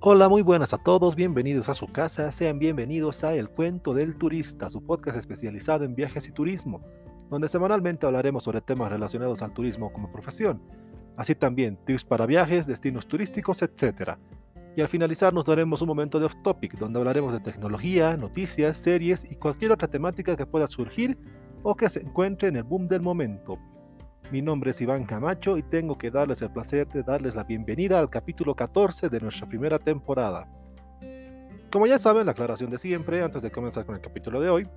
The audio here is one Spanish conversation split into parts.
Hola, muy buenas a todos, bienvenidos a su casa, sean bienvenidos a El Cuento del Turista, su podcast especializado en viajes y turismo, donde semanalmente hablaremos sobre temas relacionados al turismo como profesión, así también tips para viajes, destinos turísticos, etc. Y al finalizar nos daremos un momento de off topic, donde hablaremos de tecnología, noticias, series y cualquier otra temática que pueda surgir o que se encuentre en el boom del momento. Mi nombre es Iván Camacho y tengo que darles el placer de darles la bienvenida al capítulo 14 de nuestra primera temporada. Como ya saben, la aclaración de siempre, antes de comenzar con el capítulo de hoy,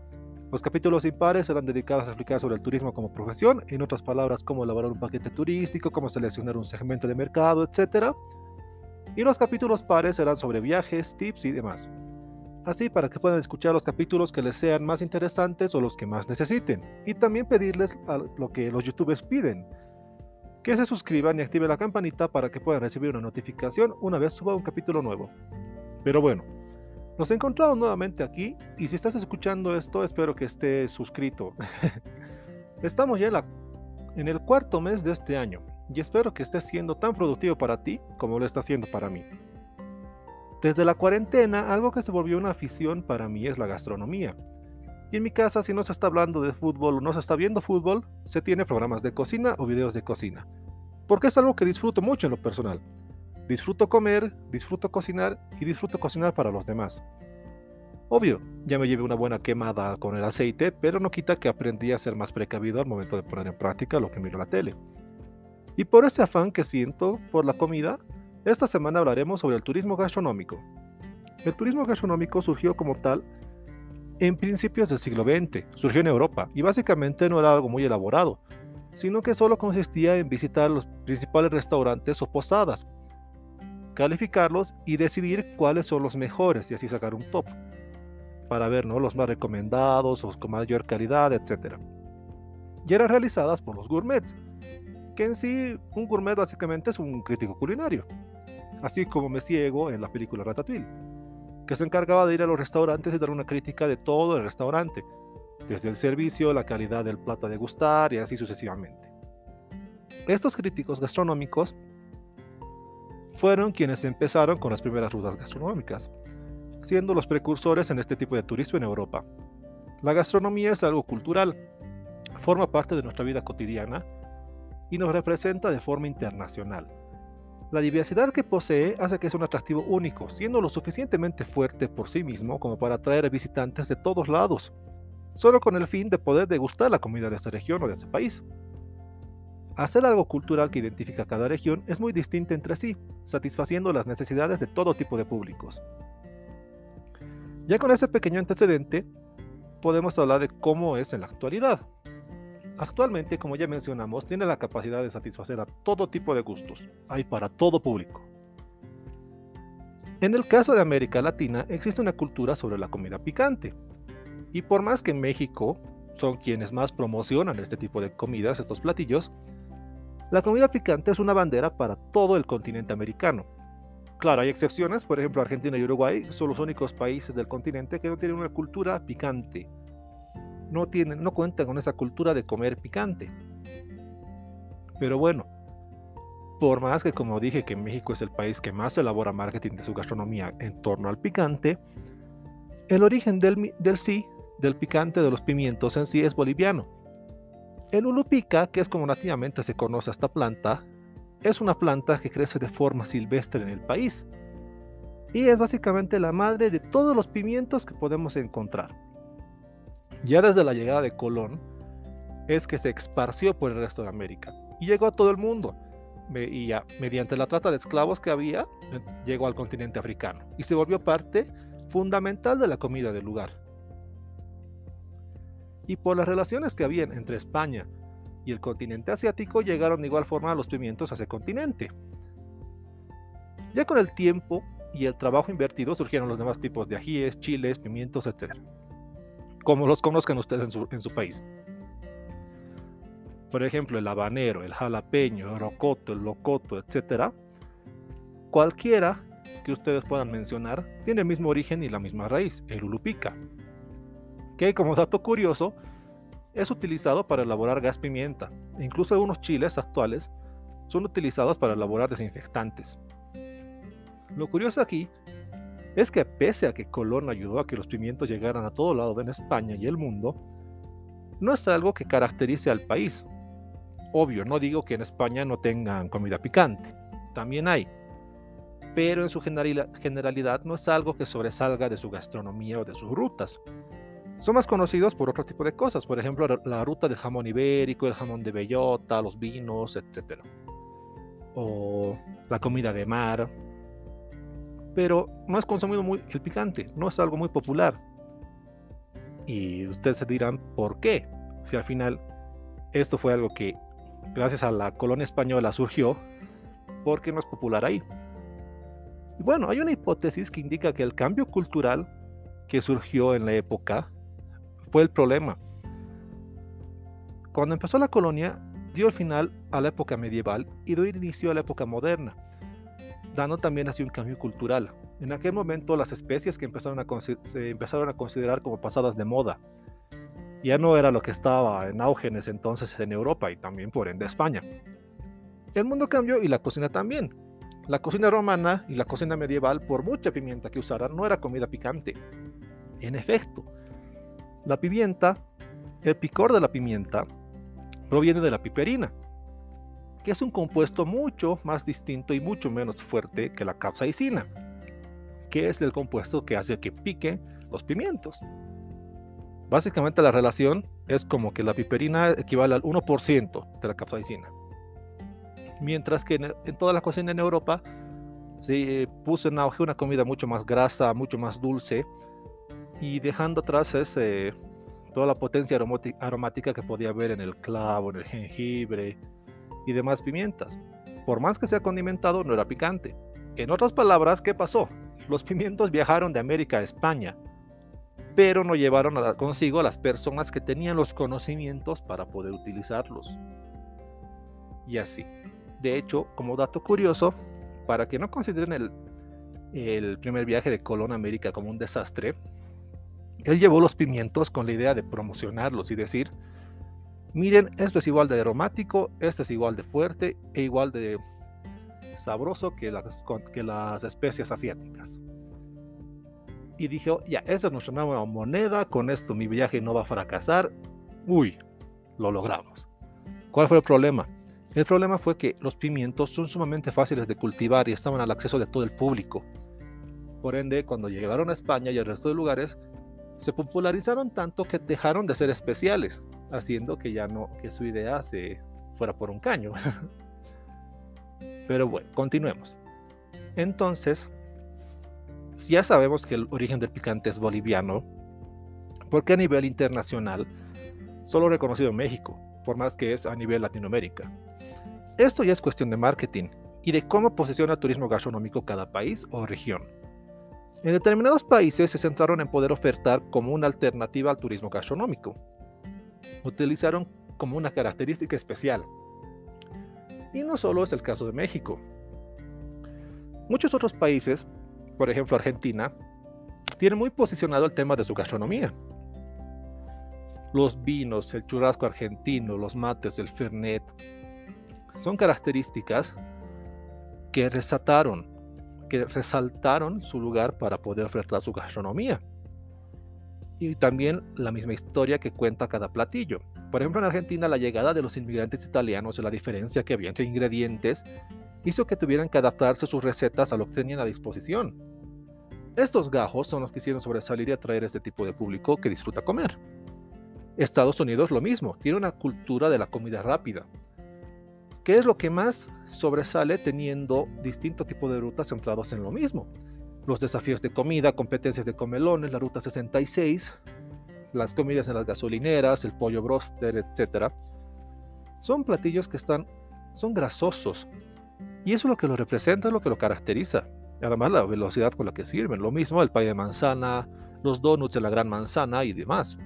los capítulos impares serán dedicados a explicar sobre el turismo como profesión, en otras palabras, cómo elaborar un paquete turístico, cómo seleccionar un segmento de mercado, etc. Y los capítulos pares serán sobre viajes, tips y demás así para que puedan escuchar los capítulos que les sean más interesantes o los que más necesiten, y también pedirles lo que los youtubers piden, que se suscriban y activen la campanita para que puedan recibir una notificación una vez suba un capítulo nuevo. Pero bueno, nos encontramos nuevamente aquí y si estás escuchando esto espero que estés suscrito. Estamos ya en, en el cuarto mes de este año y espero que esté siendo tan productivo para ti como lo está haciendo para mí. Desde la cuarentena, algo que se volvió una afición para mí es la gastronomía. Y en mi casa, si no se está hablando de fútbol o no se está viendo fútbol, se tiene programas de cocina o videos de cocina. Porque es algo que disfruto mucho en lo personal. Disfruto comer, disfruto cocinar y disfruto cocinar para los demás. Obvio, ya me llevé una buena quemada con el aceite, pero no quita que aprendí a ser más precavido al momento de poner en práctica lo que miro la tele. Y por ese afán que siento por la comida, esta semana hablaremos sobre el turismo gastronómico. El turismo gastronómico surgió como tal en principios del siglo XX, surgió en Europa y básicamente no era algo muy elaborado, sino que solo consistía en visitar los principales restaurantes o posadas, calificarlos y decidir cuáles son los mejores y así sacar un top para ver ¿no? los más recomendados o con mayor calidad, etc. Y eran realizadas por los gourmets, que en sí un gourmet básicamente es un crítico culinario así como me ciego en la película Ratatouille, que se encargaba de ir a los restaurantes y dar una crítica de todo el restaurante, desde el servicio, la calidad del plato a degustar y así sucesivamente. Estos críticos gastronómicos fueron quienes empezaron con las primeras rutas gastronómicas, siendo los precursores en este tipo de turismo en Europa. La gastronomía es algo cultural, forma parte de nuestra vida cotidiana y nos representa de forma internacional. La diversidad que posee hace que sea un atractivo único, siendo lo suficientemente fuerte por sí mismo como para atraer visitantes de todos lados, solo con el fin de poder degustar la comida de esta región o de ese país. Hacer algo cultural que identifica cada región es muy distinto entre sí, satisfaciendo las necesidades de todo tipo de públicos. Ya con ese pequeño antecedente, podemos hablar de cómo es en la actualidad. Actualmente, como ya mencionamos, tiene la capacidad de satisfacer a todo tipo de gustos. Hay para todo público. En el caso de América Latina, existe una cultura sobre la comida picante. Y por más que México son quienes más promocionan este tipo de comidas, estos platillos, la comida picante es una bandera para todo el continente americano. Claro, hay excepciones, por ejemplo Argentina y Uruguay son los únicos países del continente que no tienen una cultura picante no, cuentan con esa cultura de comer picante. Pero bueno, por más que como dije que México es el país que más elabora marketing de su gastronomía en torno al picante, el origen del, sí, del picante de los pimientos en sí es boliviano. El ulupica, que es como nativamente se conoce esta planta, es una planta que crece de forma silvestre en el país y es básicamente la madre de todos los pimientos que podemos encontrar. Ya desde la llegada de Colón es que se esparció por el resto de América y llegó a todo el mundo. Y ya, mediante la trata de esclavos que había, eh, llegó al continente africano y se volvió parte fundamental de la comida del lugar. Y por las relaciones que habían entre España y el continente asiático, llegaron de igual forma los pimientos a ese continente. Ya con el tiempo y el trabajo invertido surgieron los demás tipos de ajíes, chiles, pimientos, etc como los conozcan ustedes en su, país. Por ejemplo, el habanero, el jalapeño, el rocoto, el locoto, etc. Cualquiera que ustedes puedan mencionar tiene el mismo origen y la misma raíz, el ulupica, que como dato curioso es utilizado para elaborar gas pimienta. incluso algunos chiles actuales son utilizados para elaborar desinfectantes. Lo curioso aquí es que pese a que Colón ayudó a que los pimientos llegaran a todo lado en España y el mundo, no es algo que caracterice al país. Obvio, no digo que en España no tengan comida picante, también hay, pero en su generalidad no es algo que sobresalga de su gastronomía o de sus rutas. Son más conocidos por otro tipo de cosas, por ejemplo la ruta del jamón ibérico, el jamón de bellota, los vinos, etc. O la comida de mar. Pero no es consumido muy el picante, no es algo muy popular. Y ustedes se dirán, ¿por qué? Si al final esto fue algo que gracias a la colonia española surgió, ¿por qué no es popular ahí? Y bueno, hay una hipótesis que indica que el cambio cultural que surgió en la época fue el problema. Cuando empezó la colonia, dio el final a la época medieval y dio inicio a la época moderna, dando también así un cambio cultural. En aquel momento las especies que empezaron a se considerar como pasadas de moda. Ya no era lo que estaba en auge en ese entonces en Europa y también por ende España. El mundo cambió y la cocina también. La cocina romana y la cocina medieval, por mucha pimienta que usaran, no era comida picante. En efecto, la pimienta, el picor de la pimienta, proviene de la piperina, que es un compuesto mucho más distinto y mucho menos fuerte que la capsaicina que es el compuesto que hace que pique los pimientos. Básicamente la relación es como que la piperina equivale al 1% de la capsaicina. Mientras que en, toda la cocina en Europa se puso en auge una comida mucho más grasa, mucho más dulce y dejando atrás toda la potencia aromática que podía haber en el clavo, en el jengibre y demás pimientas. Por más que sea condimentado, no era picante. En otras palabras, ¿qué pasó? Los pimientos viajaron de América a España, pero no llevaron consigo a las personas que tenían los conocimientos para poder utilizarlos. Y así. De hecho, como dato curioso, para que no consideren el, el primer viaje de Colón a América como un desastre, él llevó los pimientos con la idea de promocionarlos y decir, miren, esto es igual de aromático, esto es igual de fuerte e igual de sabroso que las, que las especias asiáticas. Y dijo, ya, esa es nuestra nueva moneda, con esto mi viaje no va a fracasar. Uy, lo logramos. ¿Cuál fue el problema? El problema fue que los pimientos son sumamente fáciles de cultivar y estaban al acceso de todo el público. Por ende, cuando llegaron a España y al resto de lugares, se popularizaron tanto que dejaron de ser especiales, haciendo que ya no, que su idea se fuera por un caño. Pero bueno, continuemos. Entonces, ya sabemos que el origen del picante es boliviano, porque a nivel internacional solo reconocido México, por más que es a nivel Latinoamérica. Esto ya es cuestión de marketing y de cómo posiciona turismo gastronómico cada país o región. En determinados países se centraron en poder ofertar como una alternativa al turismo gastronómico. Utilizaron como una característica especial y no solo es el caso de México. Muchos otros países, por ejemplo Argentina, tienen muy posicionado el tema de su gastronomía. Los vinos, el churrasco argentino, los mates, el fernet, son características que resaltaron, que resaltaron su lugar para poder ofertar su gastronomía. Y también la misma historia que cuenta cada platillo. Por ejemplo, en Argentina la llegada de los inmigrantes italianos y la diferencia que había entre ingredientes hizo que tuvieran que adaptarse sus recetas a lo que tenían a disposición. Estos gajos son los que hicieron sobresalir y atraer a este tipo de público que disfruta comer. Estados Unidos lo mismo, tiene una cultura de la comida rápida. ¿Qué es lo que más sobresale teniendo distintos tipos de rutas centrados en lo mismo? Los desafíos de comida, competencias de comelones, la ruta 66, las comidas en las gasolineras, el pollo broster, etc. Son platillos que están, son grasosos. Y eso es lo que lo representa, es lo que lo caracteriza. Además, la velocidad con la que sirven. Lo mismo el pay de manzana, los donuts de la gran manzana y demás.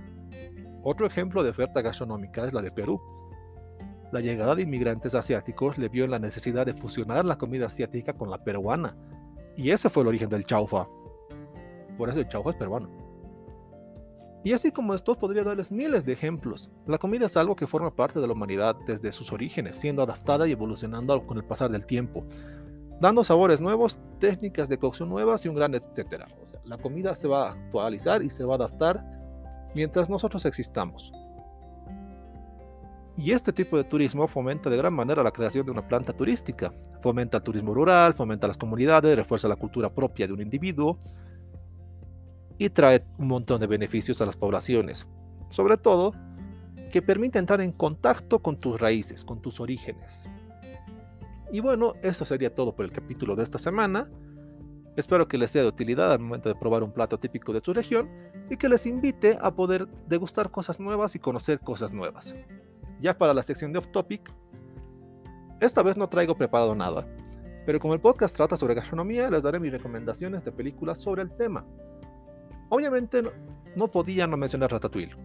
Otro ejemplo de oferta gastronómica es la de Perú. La llegada de inmigrantes asiáticos le vio en la necesidad de fusionar la comida asiática con la peruana. Y ese fue el origen del chaufa. Por eso el chaufa es peruano. Y así como esto podría darles miles de ejemplos. La comida es algo que forma parte de la humanidad desde sus orígenes, siendo adaptada y evolucionando con el pasar del tiempo. dando sabores nuevos, técnicas de cocción nuevas y un gran etcétera. La comida se va a actualizar y se va a adaptar mientras nosotros existamos. Y este tipo de turismo fomenta de gran manera la creación de una planta turística, fomenta el turismo rural, fomenta las comunidades, refuerza la cultura propia de un individuo y trae un montón de beneficios a las poblaciones. Sobre todo, que permite entrar en contacto con tus raíces, con tus orígenes. Y bueno, eso sería todo por el capítulo de esta semana. Espero que les sea de utilidad al momento de probar un plato típico de tu región y que les invite a poder degustar cosas nuevas y conocer cosas nuevas. Ya para la sección de Off Topic, esta vez no traigo preparado nada, pero como el podcast trata sobre gastronomía, les daré mis recomendaciones de películas sobre el tema. Obviamente no, podía no mencionar Ratatouille.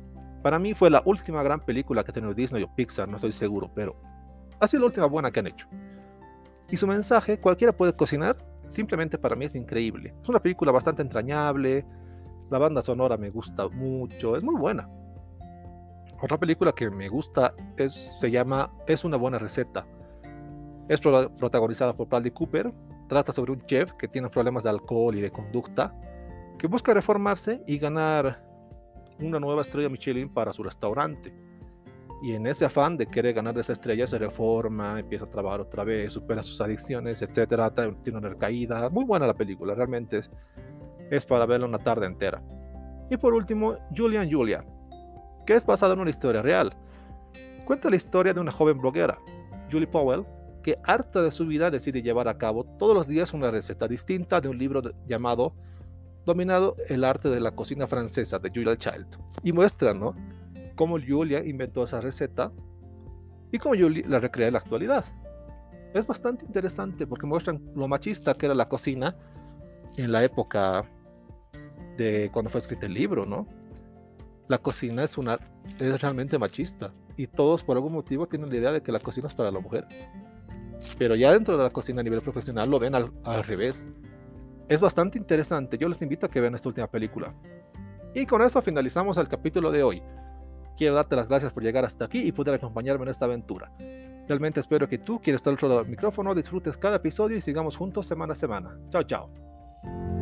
Para mí fue la última gran película que ha tenido Disney o Pixar, no estoy seguro, pero ha sido la última buena que han hecho. Y su mensaje, cualquiera puede cocinar, simplemente para mí es increíble. Es una película bastante entrañable, la banda sonora me gusta mucho, es muy buena. Otra película que me gusta es, se llama Es una buena receta. Es protagonizada por Bradley Cooper. Trata sobre un chef que tiene problemas de alcohol y de conducta, que busca reformarse y ganar una nueva estrella Michelin para su restaurante. Y en ese afán de querer ganar esa estrella, se reforma, empieza a trabajar otra vez, supera sus adicciones, etc. Tiene una recaída. Muy buena la película, realmente es, es para verla una tarde entera. Y por último, Julian Julia, que es basada en una historia real. Cuenta la historia de una joven bloguera, Julie Powell, que harta de su vida decide llevar a cabo todos los días una receta distinta de un libro llamado Dominado el arte de la cocina francesa de Julia Child. Y muestra, ¿no? Cómo Julia inventó esa receta y cómo Julia la recrea en la actualidad. Es bastante interesante porque muestran lo machista que era la cocina en la época de cuando fue escrito el libro, ¿no? La cocina es, una, es realmente machista y todos por algún motivo tienen la idea de que la cocina es para la mujer. Pero ya dentro de la cocina a nivel profesional lo ven al, al revés. Es bastante interesante, yo les invito a que vean esta última película. Y con eso finalizamos el capítulo de hoy quiero darte las gracias por llegar hasta aquí y poder acompañarme en esta aventura. Realmente espero que tú, quieres estar al otro lado del micrófono, disfrutes cada episodio y sigamos juntos semana a semana. Chao, chao.